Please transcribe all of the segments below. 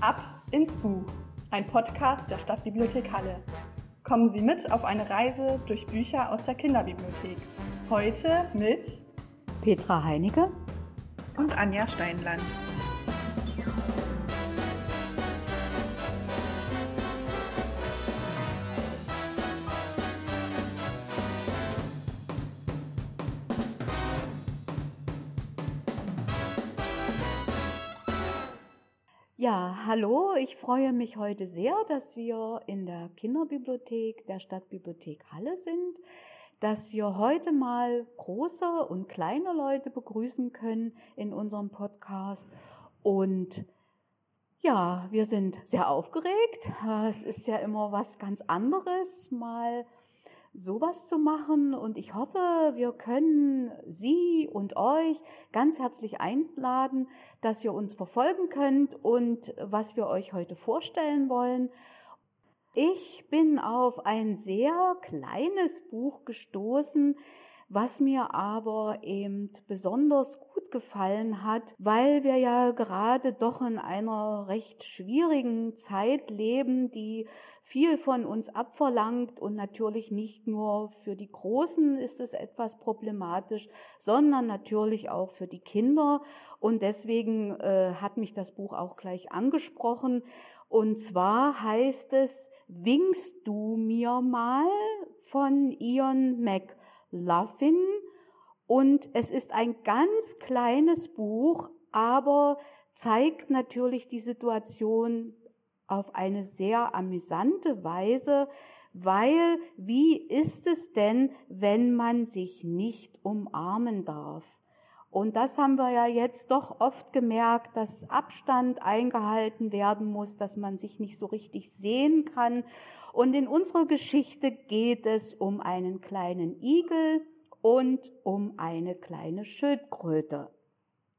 Ab ins Buch, ein Podcast der Stadtbibliothek Halle. Kommen Sie mit auf eine Reise durch Bücher aus der Kinderbibliothek. Heute mit Petra Heinecke und Anja Steinland. Hallo, ich freue mich heute sehr, dass wir in der Kinderbibliothek der Stadtbibliothek Halle sind, dass wir heute mal große und kleine Leute begrüßen können in unserem Podcast. Und ja, wir sind sehr aufgeregt. Es ist ja immer was ganz anderes, mal sowas zu machen. Und ich hoffe, wir können Sie und euch ganz herzlich einladen, dass ihr uns verfolgen könnt und was wir euch heute vorstellen wollen. Ich bin auf ein sehr kleines Buch gestoßen, was mir aber eben besonders gut gefallen hat, weil wir ja gerade doch in einer recht schwierigen Zeit leben, die viel von uns abverlangt und natürlich nicht nur für die Großen ist es etwas problematisch, sondern natürlich auch für die Kinder. Und deswegen äh, hat mich das Buch auch gleich angesprochen. Und zwar heißt es Winkst du mir mal von Ian McLaughlin. Und es ist ein ganz kleines Buch, aber zeigt natürlich die Situation auf eine sehr amüsante Weise, weil wie ist es denn, wenn man sich nicht umarmen darf? Und das haben wir ja jetzt doch oft gemerkt, dass Abstand eingehalten werden muss, dass man sich nicht so richtig sehen kann. Und in unserer Geschichte geht es um einen kleinen Igel und um eine kleine Schildkröte.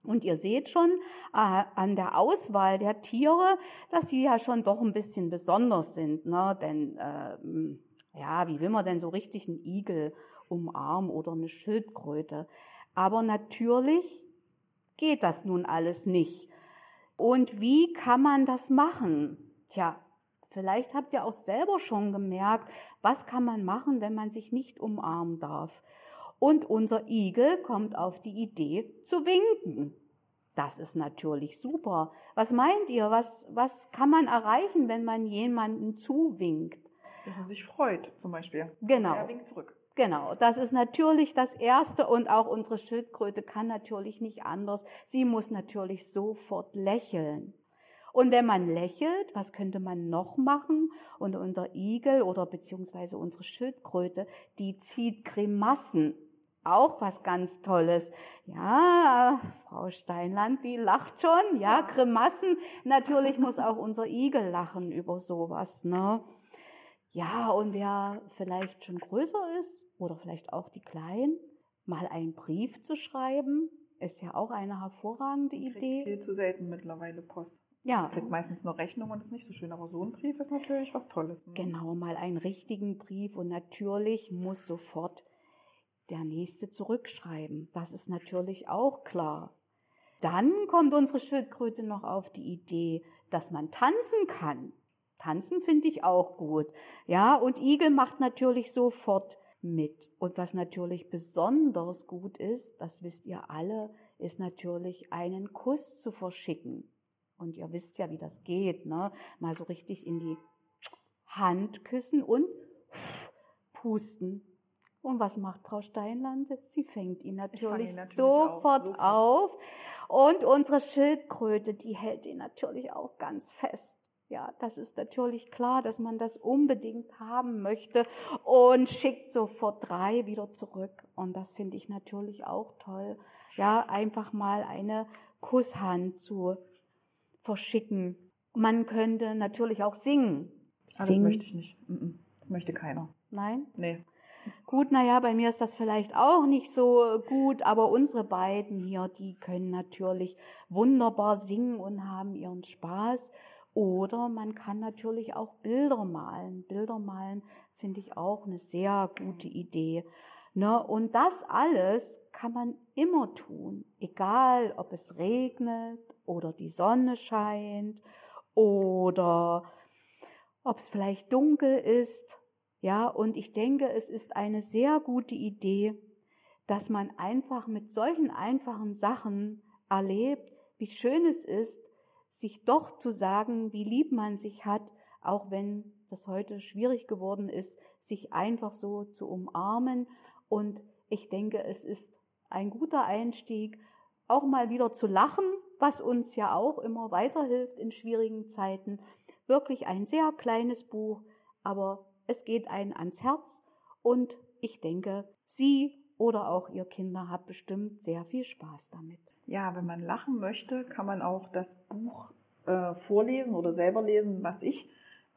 Und ihr seht schon äh, an der Auswahl der Tiere, dass sie ja schon doch ein bisschen besonders sind. Ne? Denn äh, ja, wie will man denn so richtig einen Igel umarmen oder eine Schildkröte? Aber natürlich geht das nun alles nicht. Und wie kann man das machen? Tja, vielleicht habt ihr auch selber schon gemerkt, was kann man machen, wenn man sich nicht umarmen darf. Und unser Igel kommt auf die Idee zu winken. Das ist natürlich super. Was meint ihr? Was, was kann man erreichen, wenn man jemanden zuwinkt? Dass er sich freut, zum Beispiel. Genau. Er winkt zurück. Genau, das ist natürlich das Erste und auch unsere Schildkröte kann natürlich nicht anders. Sie muss natürlich sofort lächeln. Und wenn man lächelt, was könnte man noch machen? Und unser Igel oder beziehungsweise unsere Schildkröte, die zieht Grimassen auch was ganz Tolles. Ja, Frau Steinland, die lacht schon. Ja, Grimassen. Natürlich muss auch unser Igel lachen über sowas, ne? Ja, und wer vielleicht schon größer ist oder vielleicht auch die Kleinen, mal einen Brief zu schreiben, ist ja auch eine hervorragende Idee. Viel zu selten mittlerweile Post. Ja. Kriegt meistens nur Rechnung und ist nicht so schön, aber so ein Brief ist natürlich was Tolles. Ne? Genau, mal einen richtigen Brief und natürlich muss sofort der nächste zurückschreiben. Das ist natürlich auch klar. Dann kommt unsere Schildkröte noch auf die Idee, dass man tanzen kann. Tanzen finde ich auch gut. Ja, und Igel macht natürlich sofort mit. Und was natürlich besonders gut ist, das wisst ihr alle, ist natürlich einen Kuss zu verschicken. Und ihr wisst ja, wie das geht, ne? Mal so richtig in die Hand küssen und pusten. Und was macht Frau Steinland? Sie fängt ihn natürlich, ihn natürlich sofort, auf, auf. Und unsere Schildkröte, die hält ihn natürlich auch ganz fest. Ja, das ist natürlich klar, dass man das unbedingt haben möchte und schickt sofort drei wieder zurück. Und das finde ich natürlich auch toll. Ja, einfach mal eine Kusshand zu verschicken. Man könnte natürlich auch singen. Ah, das möchte ich nicht. Das möchte keiner. Nein? Nee. Gut, naja, bei mir ist das vielleicht auch nicht so gut, aber unsere beiden hier, die können natürlich wunderbar singen und haben ihren Spaß. Oder man kann natürlich auch Bilder malen. Bilder malen finde ich auch eine sehr gute Idee. Ne? Und das alles kann man immer tun, egal ob es regnet oder die Sonne scheint oder ob es vielleicht dunkel ist. Ja, und ich denke, es ist eine sehr gute Idee, dass man einfach mit solchen einfachen Sachen erlebt, wie schön es ist, sich doch zu sagen, wie lieb man sich hat, auch wenn das heute schwierig geworden ist, sich einfach so zu umarmen. Und ich denke, es ist ein guter Einstieg, auch mal wieder zu lachen, was uns ja auch immer weiterhilft in schwierigen Zeiten. Wirklich ein sehr kleines Buch, aber es geht einen ans Herz und ich denke, Sie oder auch Ihr Kinder haben bestimmt sehr viel Spaß damit. Ja, wenn man lachen möchte, kann man auch das Buch äh, vorlesen oder selber lesen, was ich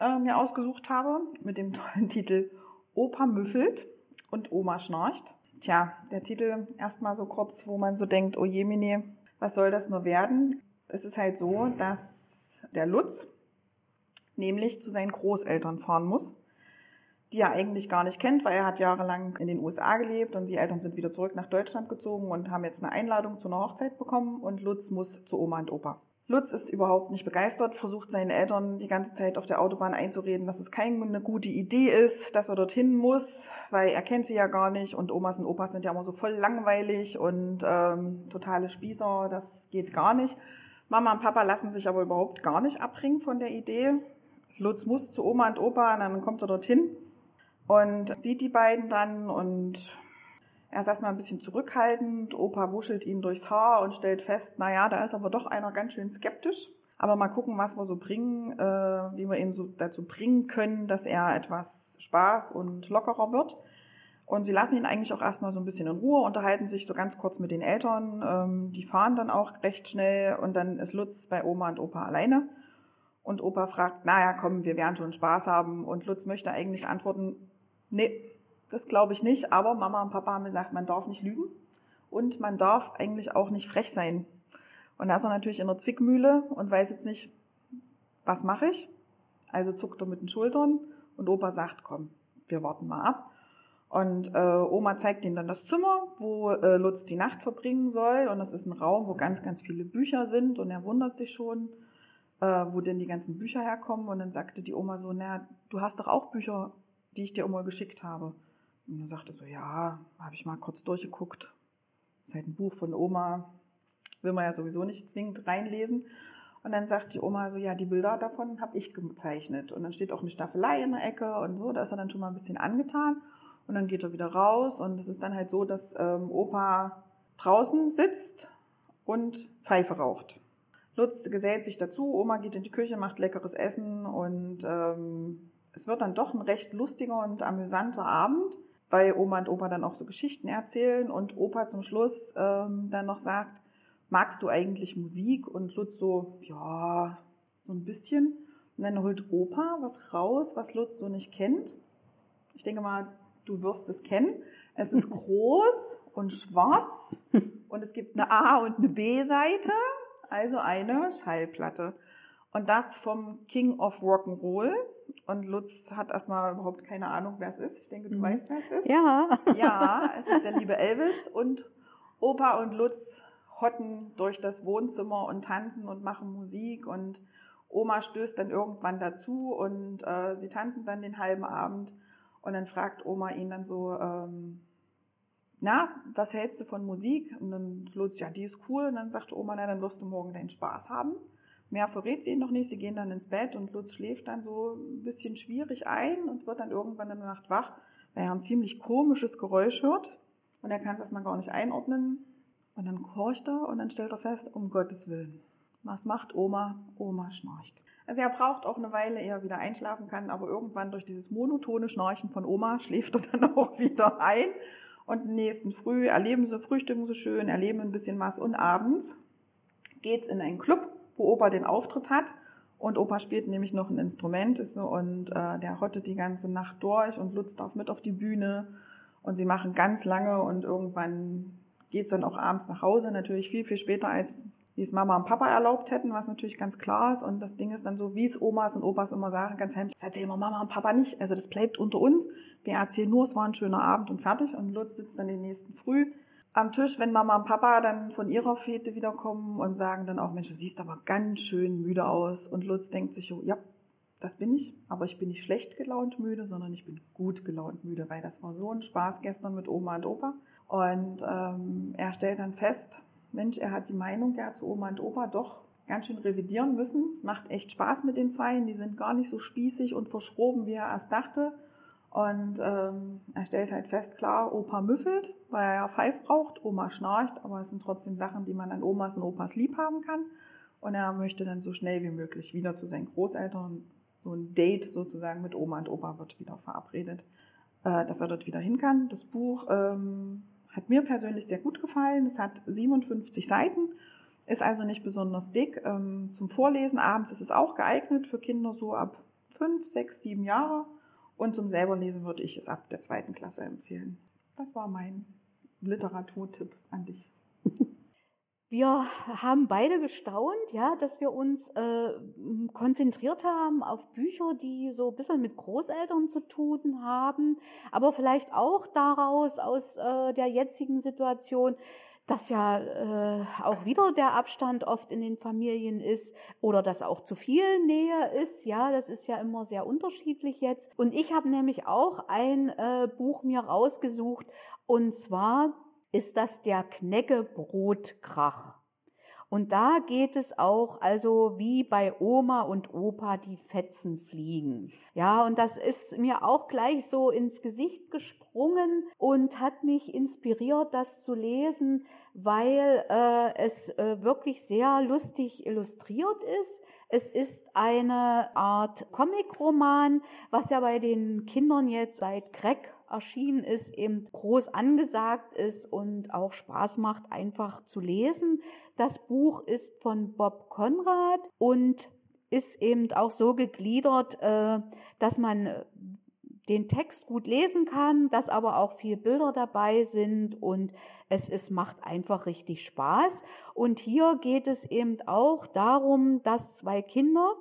äh, mir ausgesucht habe, mit dem tollen Titel Opa müffelt und Oma schnarcht. Tja, der Titel erstmal so kurz, wo man so denkt, oh je, was soll das nur werden? Es ist halt so, dass der Lutz nämlich zu seinen Großeltern fahren muss, die er eigentlich gar nicht kennt, weil er hat jahrelang in den USA gelebt und die Eltern sind wieder zurück nach Deutschland gezogen und haben jetzt eine Einladung zu einer Hochzeit bekommen und Lutz muss zu Oma und Opa. Lutz ist überhaupt nicht begeistert, versucht seinen Eltern die ganze Zeit auf der Autobahn einzureden, dass es keine gute Idee ist, dass er dorthin muss, weil er kennt sie ja gar nicht und Omas und Opas sind ja immer so voll langweilig und ähm, totale Spießer, das geht gar nicht. Mama und Papa lassen sich aber überhaupt gar nicht abbringen von der Idee. Lutz muss zu Oma und Opa und dann kommt er dorthin und sieht die beiden dann und er ist erstmal ein bisschen zurückhaltend. Opa wuschelt ihn durchs Haar und stellt fest, naja, da ist aber doch einer ganz schön skeptisch. Aber mal gucken, was wir so bringen, äh, wie wir ihn so dazu bringen können, dass er etwas Spaß und lockerer wird. Und sie lassen ihn eigentlich auch erstmal so ein bisschen in Ruhe, unterhalten sich so ganz kurz mit den Eltern. Ähm, die fahren dann auch recht schnell und dann ist Lutz bei Oma und Opa alleine. Und Opa fragt, naja, komm, wir werden schon Spaß haben. Und Lutz möchte eigentlich antworten, nee, das glaube ich nicht, aber Mama und Papa haben gesagt, man darf nicht lügen und man darf eigentlich auch nicht frech sein. Und da ist er natürlich in der Zwickmühle und weiß jetzt nicht, was mache ich? Also zuckt er mit den Schultern und Opa sagt, komm, wir warten mal ab. Und äh, Oma zeigt ihm dann das Zimmer, wo äh, Lutz die Nacht verbringen soll. Und das ist ein Raum, wo ganz, ganz viele Bücher sind. Und er wundert sich schon, äh, wo denn die ganzen Bücher herkommen. Und dann sagte die Oma so, na, du hast doch auch Bücher, die ich dir immer geschickt habe. Und er sagte so, ja, habe ich mal kurz durchgeguckt. Das ist halt ein Buch von Oma, will man ja sowieso nicht zwingend reinlesen. Und dann sagt die Oma so, ja, die Bilder davon habe ich gezeichnet. Und dann steht auch eine Staffelei in der Ecke und so, da ist er dann schon mal ein bisschen angetan. Und dann geht er wieder raus und es ist dann halt so, dass ähm, Opa draußen sitzt und Pfeife raucht. Lutz gesellt sich dazu, Oma geht in die Küche, macht leckeres Essen und ähm, es wird dann doch ein recht lustiger und amüsanter Abend weil Oma und Opa dann auch so Geschichten erzählen und Opa zum Schluss ähm, dann noch sagt, magst du eigentlich Musik? Und Lutz so, ja, so ein bisschen. Und dann holt Opa was raus, was Lutz so nicht kennt. Ich denke mal, du wirst es kennen. Es ist groß und schwarz und es gibt eine A- und eine B-Seite, also eine Schallplatte. Und das vom King of Rock'n'Roll. Und Lutz hat erstmal überhaupt keine Ahnung, wer es ist. Ich denke, du mhm. weißt, wer es ist. Ja. Ja, es ist der liebe Elvis. Und Opa und Lutz hotten durch das Wohnzimmer und tanzen und machen Musik. Und Oma stößt dann irgendwann dazu und äh, sie tanzen dann den halben Abend. Und dann fragt Oma ihn dann so, ähm, na, was hältst du von Musik? Und dann Lutz, ja, die ist cool. Und dann sagt Oma, na, dann wirst du morgen deinen Spaß haben. Mehr verrät sie noch nicht. Sie gehen dann ins Bett und Lutz schläft dann so ein bisschen schwierig ein und wird dann irgendwann in der Nacht wach, weil er ein ziemlich komisches Geräusch hört. Und er kann es erstmal gar nicht einordnen. Und dann horcht er und dann stellt er fest, um Gottes Willen. Was macht Oma? Oma schnarcht. Also er braucht auch eine Weile, ehe er wieder einschlafen kann, aber irgendwann durch dieses monotone Schnarchen von Oma schläft er dann auch wieder ein. Und nächsten Früh erleben sie, frühstücken sie schön, erleben ein bisschen was und abends geht's in einen Club wo Opa den Auftritt hat. Und Opa spielt nämlich noch ein Instrument und äh, der hottet die ganze Nacht durch und Lutz darf mit auf die Bühne. Und sie machen ganz lange und irgendwann geht es dann auch abends nach Hause. Natürlich viel, viel später, als wie es Mama und Papa erlaubt hätten, was natürlich ganz klar ist. Und das Ding ist dann so, wie es Omas und Opas immer sagen, ganz heimlich, das erzählen wir Mama und Papa nicht. Also das bleibt unter uns. Wir erzählen nur, es war ein schöner Abend und fertig. Und Lutz sitzt dann den nächsten Früh am Tisch, wenn Mama und Papa dann von ihrer Fete wiederkommen und sagen dann auch, Mensch, du siehst aber ganz schön müde aus. Und Lutz denkt sich ja, das bin ich, aber ich bin nicht schlecht gelaunt müde, sondern ich bin gut gelaunt müde, weil das war so ein Spaß gestern mit Oma und Opa. Und ähm, er stellt dann fest, Mensch, er hat die Meinung ja zu Oma und Opa doch ganz schön revidieren müssen. Es macht echt Spaß mit den Zweien, die sind gar nicht so spießig und verschroben, wie er erst dachte. Und ähm, er stellt halt fest, klar, Opa müffelt, weil er ja Pfeif braucht, Oma schnarcht, aber es sind trotzdem Sachen, die man an Omas und Opas lieb haben kann. Und er möchte dann so schnell wie möglich wieder zu seinen Großeltern so ein Date sozusagen mit Oma und Opa wird wieder verabredet, äh, dass er dort wieder hin kann. Das Buch ähm, hat mir persönlich sehr gut gefallen. Es hat 57 Seiten, ist also nicht besonders dick. Ähm, zum Vorlesen abends ist es auch geeignet für Kinder so ab 5, 6, 7 Jahre. Und zum selberlesen würde ich es ab der zweiten Klasse empfehlen. Das war mein Literaturtipp an dich. Wir haben beide gestaunt, ja, dass wir uns äh, konzentriert haben auf Bücher, die so ein bisschen mit Großeltern zu tun haben, aber vielleicht auch daraus aus äh, der jetzigen Situation, dass ja äh, auch wieder der Abstand oft in den Familien ist oder dass auch zu viel Nähe ist. Ja, das ist ja immer sehr unterschiedlich jetzt. Und ich habe nämlich auch ein äh, Buch mir rausgesucht und zwar ist das der Knäckebrotkrach. Und da geht es auch, also wie bei Oma und Opa die Fetzen fliegen. Ja, und das ist mir auch gleich so ins Gesicht gesprungen und hat mich inspiriert, das zu lesen, weil äh, es äh, wirklich sehr lustig illustriert ist. Es ist eine Art Comicroman, was ja bei den Kindern jetzt seit Crack erschienen ist, eben groß angesagt ist und auch Spaß macht, einfach zu lesen. Das Buch ist von Bob Conrad und ist eben auch so gegliedert, äh, dass man den Text gut lesen kann, dass aber auch viel Bilder dabei sind und es, es macht einfach richtig Spaß. Und hier geht es eben auch darum, dass zwei Kinder,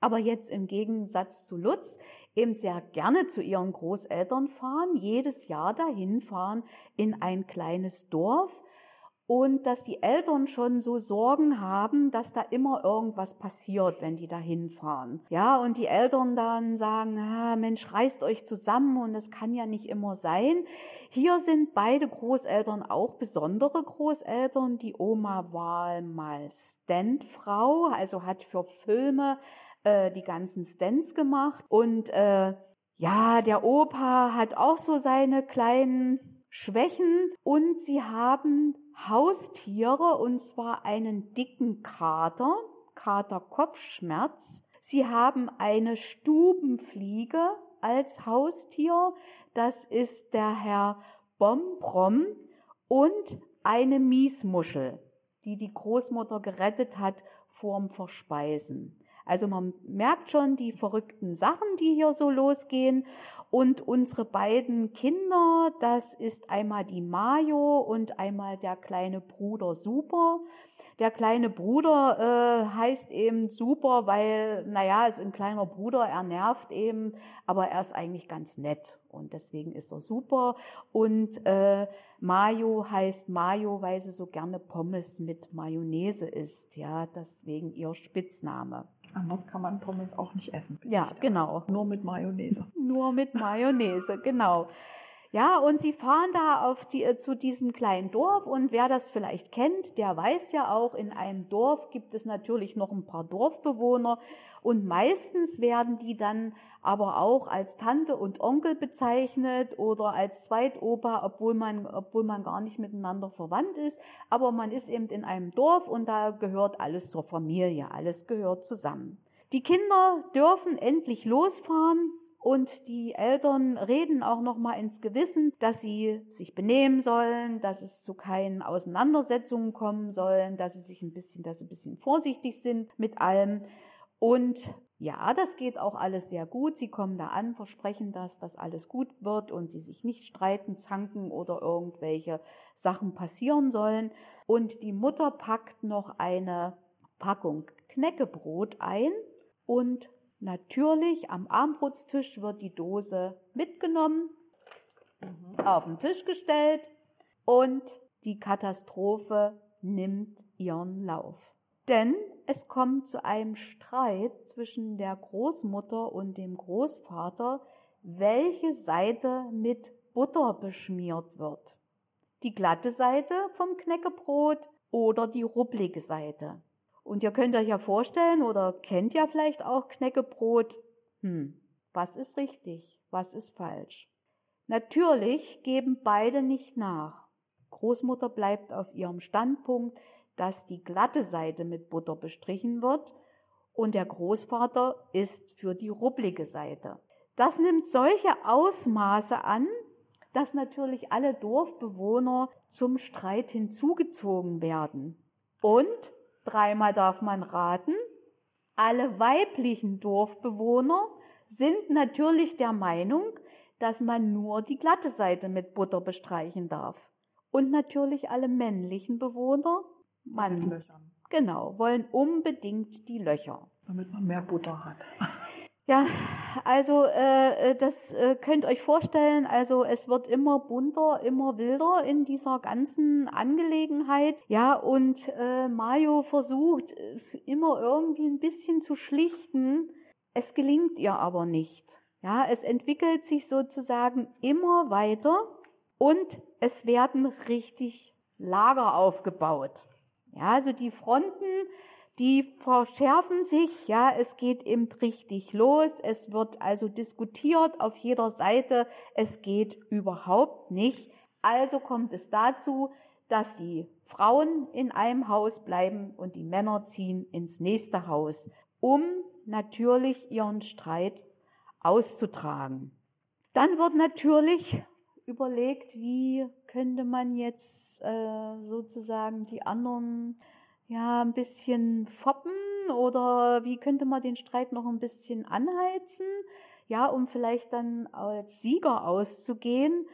aber jetzt im Gegensatz zu Lutz, eben sehr gerne zu ihren Großeltern fahren, jedes Jahr dahin fahren in ein kleines Dorf und dass die Eltern schon so Sorgen haben, dass da immer irgendwas passiert, wenn die da hinfahren. Ja, und die Eltern dann sagen, ah, Mensch, reißt euch zusammen und das kann ja nicht immer sein. Hier sind beide Großeltern auch besondere Großeltern. Die Oma war mal Standfrau, also hat für Filme äh, die ganzen Stents gemacht. Und äh, ja, der Opa hat auch so seine kleinen Schwächen und sie haben Haustiere und zwar einen dicken Kater, Kater Kopfschmerz. Sie haben eine Stubenfliege als Haustier, das ist der Herr Bombrom und eine Miesmuschel, die die Großmutter gerettet hat vorm Verspeisen. Also man merkt schon die verrückten Sachen, die hier so losgehen. Und unsere beiden Kinder, das ist einmal die Mayo und einmal der kleine Bruder Super. Der kleine Bruder äh, heißt eben Super, weil, naja, ist ein kleiner Bruder, er nervt eben, aber er ist eigentlich ganz nett und deswegen ist er super. Und äh, Mayo heißt Mayo, weil sie so gerne Pommes mit Mayonnaise isst, ja, deswegen ihr Spitzname. Anders kann man Pommes auch nicht essen. Ja, genau. Nur mit Mayonnaise. Nur mit Mayonnaise, genau. Ja, und sie fahren da die, äh, zu diesem kleinen Dorf und wer das vielleicht kennt, der weiß ja auch, in einem Dorf gibt es natürlich noch ein paar Dorfbewohner und meistens werden die dann aber auch als Tante und Onkel bezeichnet oder als Zweitopa, obwohl man, obwohl man gar nicht miteinander verwandt ist. Aber man ist eben in einem Dorf und da gehört alles zur Familie, alles gehört zusammen. Die Kinder dürfen endlich losfahren und die Eltern reden auch noch mal ins Gewissen, dass sie sich benehmen sollen, dass es zu keinen Auseinandersetzungen kommen sollen, dass sie sich ein bisschen, dass sie ein bisschen vorsichtig sind mit allem. Und ja, das geht auch alles sehr gut. Sie kommen da an, versprechen das, dass alles gut wird und sie sich nicht streiten, zanken oder irgendwelche Sachen passieren sollen. Und die Mutter packt noch eine Packung Knäckebrot ein und natürlich am Armbrutstisch wird die Dose mitgenommen, mhm. auf den Tisch gestellt und die Katastrophe nimmt ihren Lauf. Denn es kommt zu einem Streit zwischen der Großmutter und dem Großvater, welche Seite mit Butter beschmiert wird. Die glatte Seite vom Knäckebrot oder die rupplige Seite. Und ihr könnt euch ja vorstellen oder kennt ja vielleicht auch Knäckebrot. Hm, was ist richtig, was ist falsch? Natürlich geben beide nicht nach. Großmutter bleibt auf ihrem Standpunkt, dass die glatte Seite mit Butter bestrichen wird und der Großvater ist für die rupplige Seite. Das nimmt solche Ausmaße an, dass natürlich alle Dorfbewohner zum Streit hinzugezogen werden. Und, dreimal darf man raten, alle weiblichen Dorfbewohner sind natürlich der Meinung, dass man nur die glatte Seite mit Butter bestreichen darf. Und natürlich alle männlichen Bewohner, man, mit Löchern. Genau, wollen unbedingt die Löcher. Damit man mehr Butter hat. Ja, also äh, äh, das äh, könnt euch vorstellen, also es wird immer bunter, immer wilder in dieser ganzen Angelegenheit. Ja, und äh, Mario versucht äh, immer irgendwie ein bisschen zu schlichten. Es gelingt ihr aber nicht. Ja, es entwickelt sich sozusagen immer weiter und es werden richtig Lager aufgebaut. Ja, also die Fronten die verschärfen sich, ja, es geht eben richtig los, es wird also diskutiert auf jeder Seite, es geht überhaupt nicht. Also kommt es dazu, dass die Frauen in einem Haus bleiben und die Männer ziehen ins nächste Haus, um natürlich ihren Streit auszutragen. Dann wird natürlich überlegt, wie könnte man jetzt äh, sozusagen die anderen ja, ein bisschen foppen oder wie könnte man den Streit noch ein bisschen anheizen, ja, um vielleicht dann als Sieger auszugehen.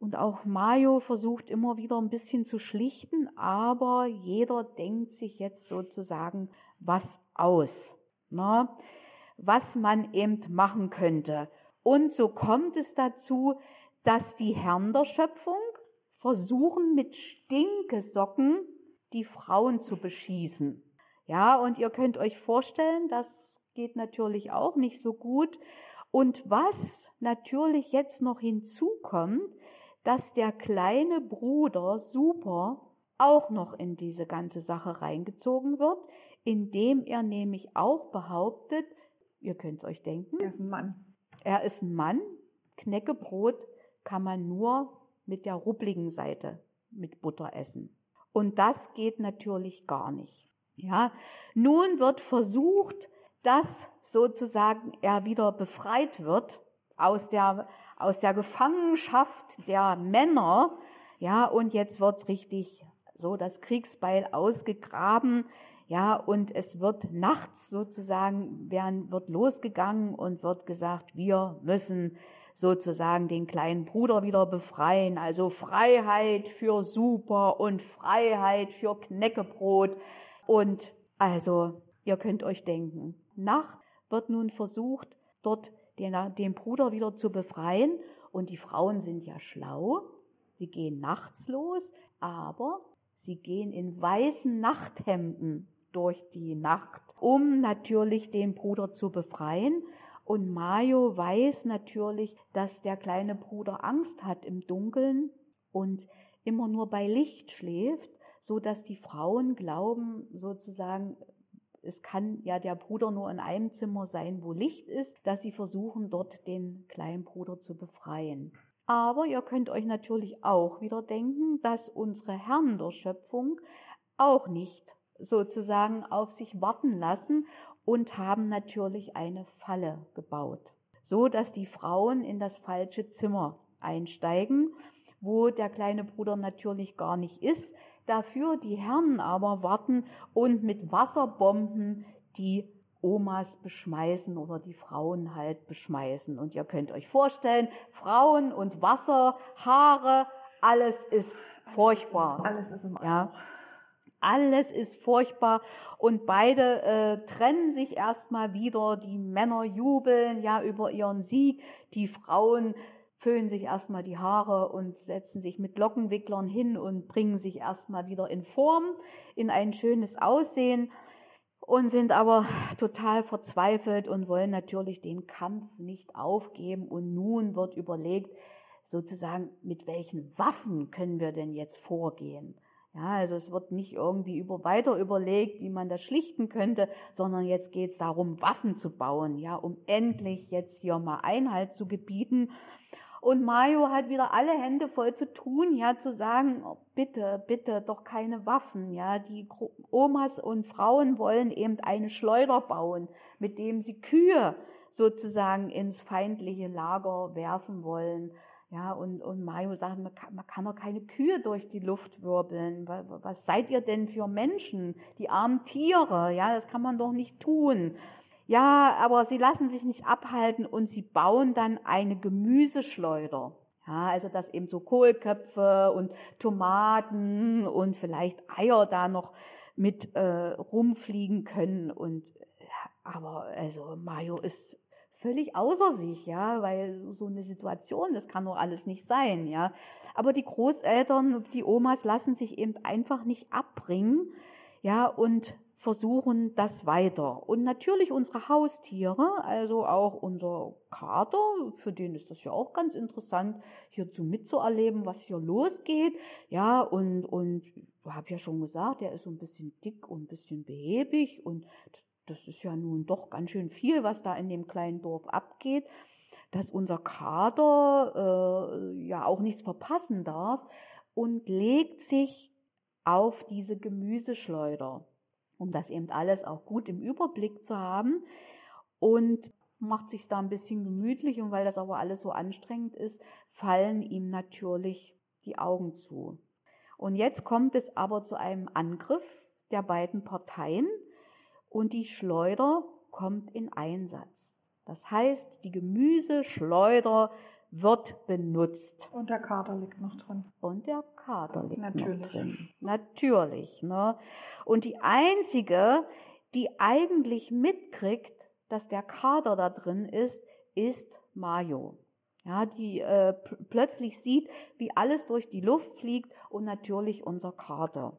Und auch Mario versucht immer wieder ein bisschen zu schlichten, aber jeder denkt sich jetzt sozusagen was aus, ne? was man eben machen könnte. Und so kommt es dazu, dass die Herren der Schöpfung versuchen mit Stinkesocken die Frauen zu beschießen. Ja, und ihr könnt euch vorstellen, das geht natürlich auch nicht so gut. Und was natürlich jetzt noch hinzukommt, dass der kleine Bruder Super auch noch in diese ganze Sache reingezogen wird, indem er nämlich auch behauptet, ihr könnt es euch denken, er ist ein Mann. Er ist ein Mann. Knäckebrot kann man nur mit der ruppligen Seite mit Butter essen. Und das geht natürlich gar nicht. Ja, nun wird versucht, dass sozusagen er wieder befreit wird aus der, aus der Gefangenschaft der Männer. Ja, und jetzt wird richtig so das Kriegsbeil ausgegraben. Ja, und es wird nachts sozusagen, werden, wird losgegangen und wird gesagt, wir müssen sozusagen den kleinen Bruder wieder befreien. Also Freiheit für Super und Freiheit für Knäckebrot. Und also, ihr könnt euch denken, Nacht wird nun versucht, dort den, den Bruder wieder zu befreien. Und die Frauen sind ja schlau. Sie gehen nachts los, aber sie gehen in weißen Nachthemden durch die Nacht, um natürlich den Bruder zu befreien. Und Mayo weiß natürlich, dass der kleine Bruder Angst hat im Dunkeln und immer nur bei Licht schläft, so dass die Frauen glauben, sozusagen, es kann ja der Bruder nur in einem Zimmer sein, wo Licht ist, dass sie versuchen, dort den kleinen Bruder zu befreien. Aber ihr könnt euch natürlich auch wieder denken, dass unsere Herren der Schöpfung auch nicht sozusagen auf sich warten lassen und haben natürlich eine Falle gebaut, so dass die Frauen in das falsche Zimmer einsteigen, wo der kleine Bruder natürlich gar nicht ist, dafür die Herren aber warten und mit Wasserbomben die Omas beschmeißen oder die Frauen halt beschmeißen. Und ihr könnt euch vorstellen, Frauen und Wasser, Haare, alles ist furchtbar. Alles ist im ja. Alles ist furchtbar und beide äh, trennen sich erstmal wieder. Die Männer jubeln ja über ihren Sieg, die Frauen föhnen sich erstmal die Haare und setzen sich mit Lockenwicklern hin und bringen sich erstmal wieder in Form, in ein schönes Aussehen und sind aber total verzweifelt und wollen natürlich den Kampf nicht aufgeben. Und nun wird überlegt, sozusagen, mit welchen Waffen können wir denn jetzt vorgehen? Ja, also es wird nicht irgendwie über, weiter überlegt, wie man das schlichten könnte, sondern jetzt geht es darum, Waffen zu bauen, ja, um endlich jetzt hier mal Einhalt zu gebieten. Und Mario hat wieder alle Hände voll zu tun, ja, zu sagen, oh, bitte, bitte, doch keine Waffen, ja. Die Omas und Frauen wollen eben eine Schleuder bauen, mit dem sie Kühe sozusagen ins feindliche Lager werfen wollen. Ja, und, und Mario sagt, man kann, man kann doch keine Kühe durch die Luft wirbeln. Was, was seid ihr denn für Menschen? Die armen Tiere, ja, das kann man doch nicht tun. Ja, aber sie lassen sich nicht abhalten und sie bauen dann eine Gemüseschleuder. Ja, also dass eben so Kohlköpfe und Tomaten und vielleicht Eier da noch mit äh, rumfliegen können. Und aber also Mario ist völlig außer sich, ja, weil so eine Situation, das kann doch alles nicht sein, ja. Aber die Großeltern, die Omas lassen sich eben einfach nicht abbringen, ja, und versuchen das weiter. Und natürlich unsere Haustiere, also auch unser Kater, für den ist das ja auch ganz interessant, hierzu mitzuerleben, was hier losgeht. Ja, und, und habe ja schon gesagt, der ist so ein bisschen dick und ein bisschen behäbig und das ist ja nun doch ganz schön viel, was da in dem kleinen Dorf abgeht, dass unser Kader äh, ja auch nichts verpassen darf und legt sich auf diese Gemüseschleuder, um das eben alles auch gut im Überblick zu haben und macht sich da ein bisschen gemütlich und weil das aber alles so anstrengend ist, fallen ihm natürlich die Augen zu. Und jetzt kommt es aber zu einem Angriff der beiden Parteien und die Schleuder kommt in Einsatz. Das heißt, die Gemüseschleuder wird benutzt. Und der Kater liegt noch drin. Und der Kater liegt Natürlich. noch drin. Natürlich. Ne? Und die einzige, die eigentlich mitkriegt, dass der Kater da drin ist, ist Mayo. Ja, die äh, plötzlich sieht, wie alles durch die Luft fliegt und natürlich unser Kater.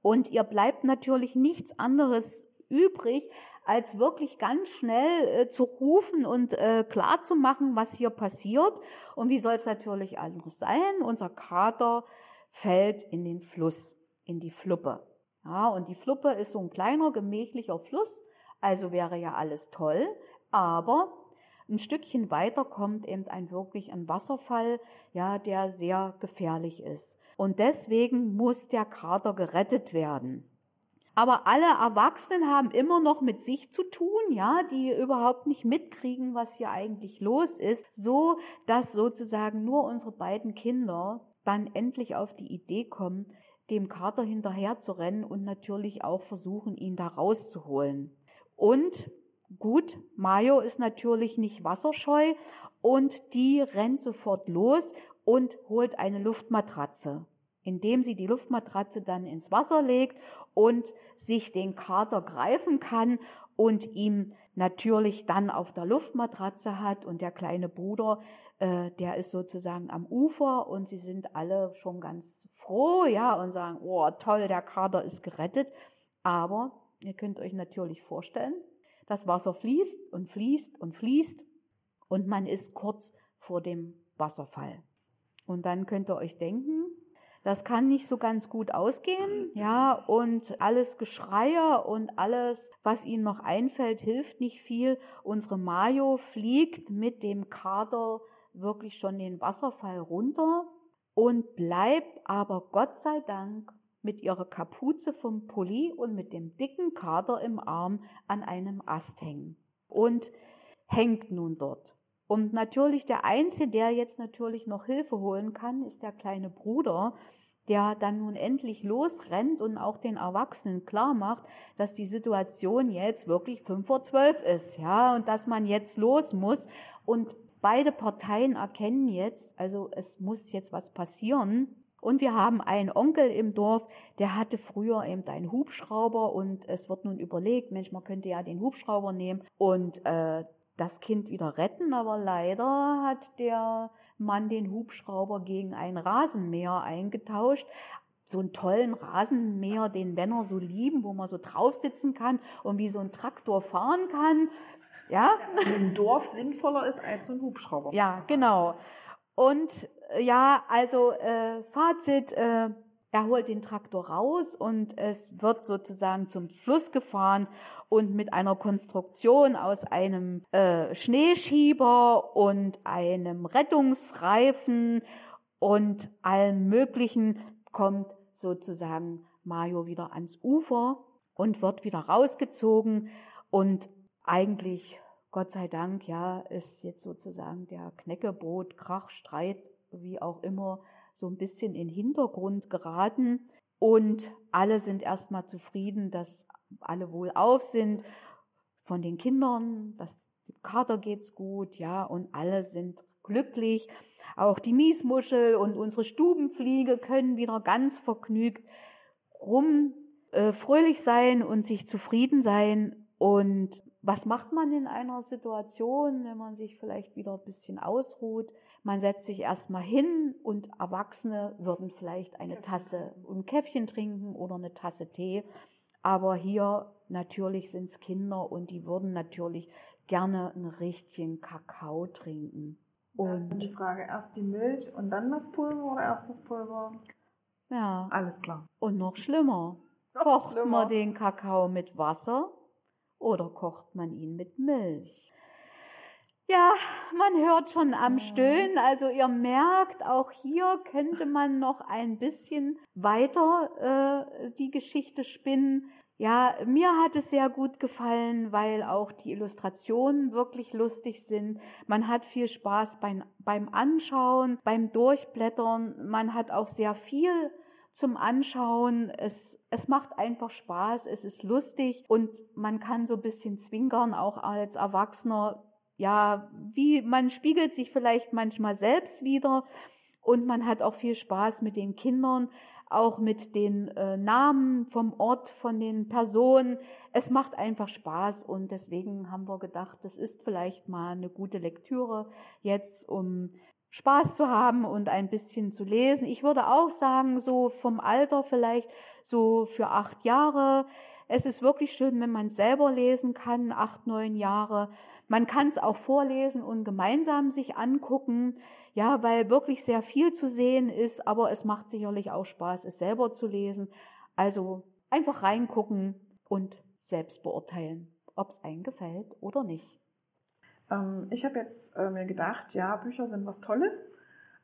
Und ihr bleibt natürlich nichts anderes übrig, als wirklich ganz schnell äh, zu rufen und äh, klar zu machen, was hier passiert. Und wie soll es natürlich anders sein? Unser Kater fällt in den Fluss, in die Fluppe. Ja, und die Fluppe ist so ein kleiner, gemächlicher Fluss, also wäre ja alles toll, aber ein Stückchen weiter kommt eben ein wirklich ein Wasserfall, ja, der sehr gefährlich ist. Und deswegen muss der Kater gerettet werden. Aber alle Erwachsenen haben immer noch mit sich zu tun, ja, die überhaupt nicht mitkriegen, was hier eigentlich los ist, so dass sozusagen nur unsere beiden Kinder dann endlich auf die Idee kommen, dem Kater hinterher zu rennen und natürlich auch versuchen, ihn da rauszuholen. Und gut, Mayo ist natürlich nicht wasserscheu und die rennt sofort los und holt eine Luftmatratze indem sie die Luftmatratze dann ins Wasser legt und sich den Kater greifen kann und ihm natürlich dann auf der Luftmatratze hat und der kleine Bruder, äh, der ist sozusagen am Ufer und sie sind alle schon ganz froh, ja, und sagen, oh toll, der Kater ist gerettet. Aber ihr könnt euch natürlich vorstellen, das Wasser fließt und fließt und fließt und man ist kurz vor dem Wasserfall. Und dann könnt ihr euch denken, das kann nicht so ganz gut ausgehen, ja, und alles Geschreie und alles, was ihnen noch einfällt, hilft nicht viel. Unsere Mayo fliegt mit dem Kader wirklich schon den Wasserfall runter und bleibt aber Gott sei Dank mit ihrer Kapuze vom Pulli und mit dem dicken Kader im Arm an einem Ast hängen und hängt nun dort. Und natürlich der Einzige, der jetzt natürlich noch Hilfe holen kann, ist der kleine Bruder, der dann nun endlich losrennt und auch den Erwachsenen klar macht, dass die Situation jetzt wirklich 5 vor 12 ist, ja, und dass man jetzt los muss. Und beide Parteien erkennen jetzt, also es muss jetzt was passieren. Und wir haben einen Onkel im Dorf, der hatte früher eben einen Hubschrauber und es wird nun überlegt, Mensch, man könnte ja den Hubschrauber nehmen und äh, das Kind wieder retten, aber leider hat der man den Hubschrauber gegen ein Rasenmäher eingetauscht. So einen tollen Rasenmäher, den Männer so lieben, wo man so drauf sitzen kann und wie so ein Traktor fahren kann. Ja. Im Dorf sinnvoller ist als so ein Hubschrauber. Ja, genau. Und äh, ja, also äh, Fazit, äh, er holt den Traktor raus und es wird sozusagen zum Fluss gefahren und mit einer Konstruktion aus einem äh, Schneeschieber und einem Rettungsreifen und allem Möglichen kommt sozusagen Mario wieder ans Ufer und wird wieder rausgezogen und eigentlich, Gott sei Dank, ja, ist jetzt sozusagen der Kneckeboot, Krachstreit, wie auch immer, so ein bisschen in den Hintergrund geraten und alle sind erstmal zufrieden, dass alle wohlauf sind von den Kindern, dass dem Kater geht's gut, ja, und alle sind glücklich. Auch die Miesmuschel und unsere Stubenfliege können wieder ganz vergnügt rum äh, fröhlich sein und sich zufrieden sein. Und was macht man in einer Situation, wenn man sich vielleicht wieder ein bisschen ausruht? Man setzt sich erstmal hin und Erwachsene würden vielleicht eine Tasse und ein Käffchen trinken oder eine Tasse Tee. Aber hier natürlich sind es Kinder und die würden natürlich gerne einen richtigen Kakao trinken. Und das ist die Frage, erst die Milch und dann das Pulver oder erst das Pulver? Ja. Alles klar. Und noch schlimmer. Noch kocht schlimmer. man den Kakao mit Wasser oder kocht man ihn mit Milch? Ja, man hört schon am Stöhnen. Also ihr merkt, auch hier könnte man noch ein bisschen weiter äh, die Geschichte spinnen. Ja, mir hat es sehr gut gefallen, weil auch die Illustrationen wirklich lustig sind. Man hat viel Spaß beim, beim Anschauen, beim Durchblättern. Man hat auch sehr viel zum Anschauen. Es, es macht einfach Spaß, es ist lustig und man kann so ein bisschen zwinkern, auch als Erwachsener ja, wie man spiegelt sich vielleicht manchmal selbst wieder und man hat auch viel Spaß mit den Kindern, auch mit den äh, Namen vom Ort, von den Personen. Es macht einfach Spaß und deswegen haben wir gedacht, das ist vielleicht mal eine gute Lektüre jetzt, um Spaß zu haben und ein bisschen zu lesen. Ich würde auch sagen, so vom Alter vielleicht so für acht Jahre. Es ist wirklich schön, wenn man selber lesen kann, acht, neun Jahre. Man kann es auch vorlesen und gemeinsam sich angucken, ja, weil wirklich sehr viel zu sehen ist, aber es macht sicherlich auch Spaß, es selber zu lesen. Also einfach reingucken und selbst beurteilen, ob es einem gefällt oder nicht. Ähm, ich habe jetzt äh, mir gedacht, ja, Bücher sind was Tolles,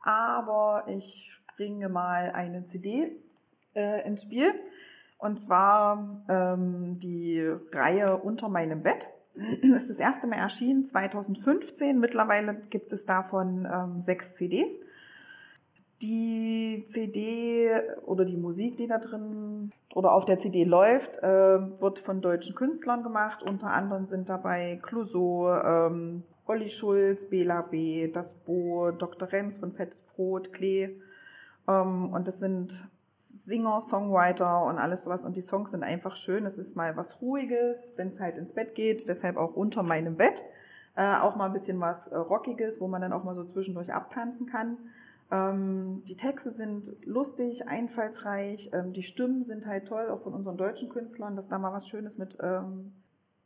aber ich bringe mal eine CD äh, ins Spiel. Und zwar ähm, die Reihe Unter meinem Bett ist das erste Mal erschienen 2015. Mittlerweile gibt es davon ähm, sechs CDs. Die CD oder die Musik, die da drin oder auf der CD läuft, äh, wird von deutschen Künstlern gemacht. Unter anderem sind dabei Clouseau, ähm, Olli Schulz, Bela B., Das Bo, Dr. Renz von Fettes Brot, Klee. Ähm, und das sind Singer, Songwriter und alles sowas. Und die Songs sind einfach schön. Es ist mal was Ruhiges, wenn es halt ins Bett geht. Deshalb auch unter meinem Bett. Äh, auch mal ein bisschen was äh, Rockiges, wo man dann auch mal so zwischendurch abtanzen kann. Ähm, die Texte sind lustig, einfallsreich. Ähm, die Stimmen sind halt toll, auch von unseren deutschen Künstlern, dass da mal was Schönes mit ähm,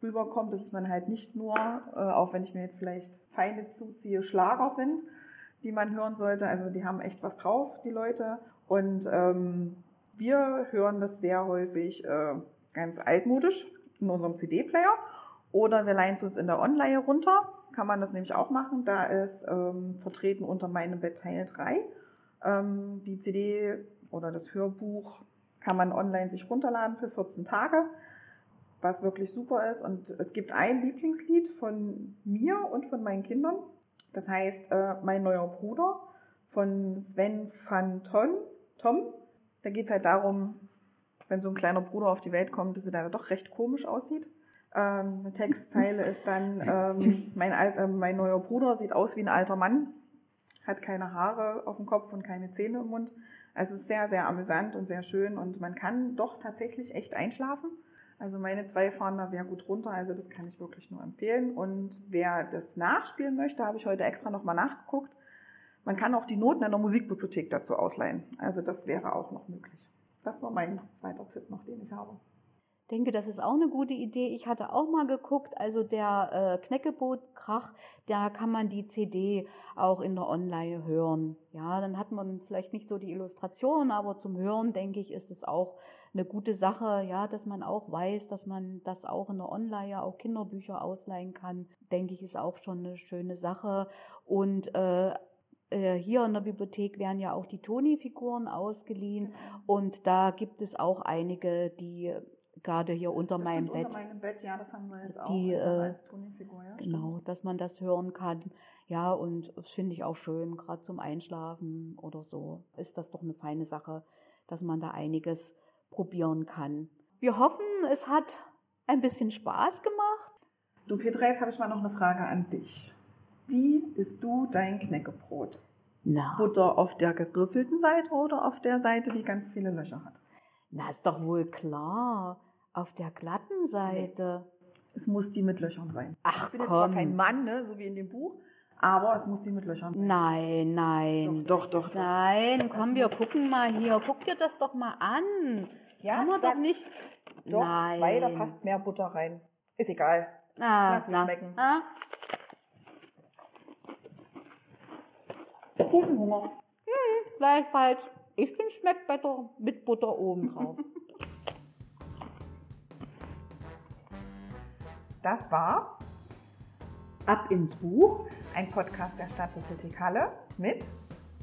rüberkommt. Das ist man halt nicht nur, äh, auch wenn ich mir jetzt vielleicht Feinde zuziehe, Schlager sind, die man hören sollte. Also die haben echt was drauf, die Leute. Und wir hören das sehr häufig äh, ganz altmodisch in unserem CD-Player oder wir leihen es uns in der Online runter. Kann man das nämlich auch machen. Da ist ähm, vertreten unter meinem Bett Teil 3. Ähm, die CD oder das Hörbuch kann man online sich runterladen für 14 Tage, was wirklich super ist. Und es gibt ein Lieblingslied von mir und von meinen Kindern. Das heißt äh, Mein neuer Bruder von Sven van Ton, Tom. Da geht es halt darum, wenn so ein kleiner Bruder auf die Welt kommt, dass er da doch recht komisch aussieht. Ähm, eine Textzeile ist dann, ähm, mein, äh, mein neuer Bruder sieht aus wie ein alter Mann, hat keine Haare auf dem Kopf und keine Zähne im Mund. Also es ist sehr, sehr amüsant und sehr schön und man kann doch tatsächlich echt einschlafen. Also meine zwei fahren da sehr gut runter, also das kann ich wirklich nur empfehlen. Und wer das nachspielen möchte, habe ich heute extra nochmal nachgeguckt. Man kann auch die Noten in der Musikbibliothek dazu ausleihen. Also das wäre auch noch möglich. Das war mein zweiter Tipp noch, den ich habe. Denke, das ist auch eine gute Idee. Ich hatte auch mal geguckt, also der äh, Knäckebrot-Krach, da kann man die CD auch in der Online hören. Ja, dann hat man vielleicht nicht so die Illustration, aber zum Hören, denke ich, ist es auch eine gute Sache, ja, dass man auch weiß, dass man das auch in der Online auch Kinderbücher ausleihen kann, denke ich, ist auch schon eine schöne Sache. Und äh, äh hier in der Bibliothek werden ja auch die Toni-Figuren ausgeliehen genau. und da gibt es auch einige, die gerade hier unter meinem Bett. Unter meinem Bett, ja, das haben wir jetzt auch die, also als Toni-Figur, ja. Genau, dass man das hören kann. Ja, und das finde ich auch schön, gerade zum Einschlafen oder so, ist das doch eine feine Sache, dass man da einiges probieren kann. Wir hoffen, es hat ein bisschen Spaß gemacht. Du Petra, jetzt habe ich mal noch eine Frage an dich. Wie isst du dein Knäckebrot? Na. Butter auf der geriffelten Seite oder auf der Seite, die ganz viele Löcher hat? Na, ist doch wohl klar. Auf der glatten Seite. Es muss die mit Löchern sein. Ach, ich bin komm. jetzt zwar kein Mann, ne, so wie in dem Buch, aber es muss die mit Löchern sein. Nein, nein. Doch, doch, doch. Nein, komm, wir gucken mal hier. Guck dir das doch mal an. Ja, Kann man doch nicht. Doch, nein. weil da passt mehr Butter rein. Ist egal. Ah, Lass na. schmecken. Ah? Kuchenhunger. Hm, gleichfalls. Ich finde, schmeckt besser mit Butter oben drauf. Das war Ab ins Buch, ein Podcast der Stadtbibliothek Halle mit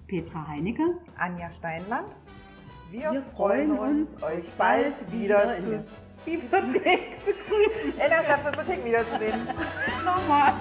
Petra Heinecke, Anja Steinland. Wir, Wir freuen uns, euch bald wieder in der Bibliothek. In der Stadtbibliothek wiederzusehen. Nochmal.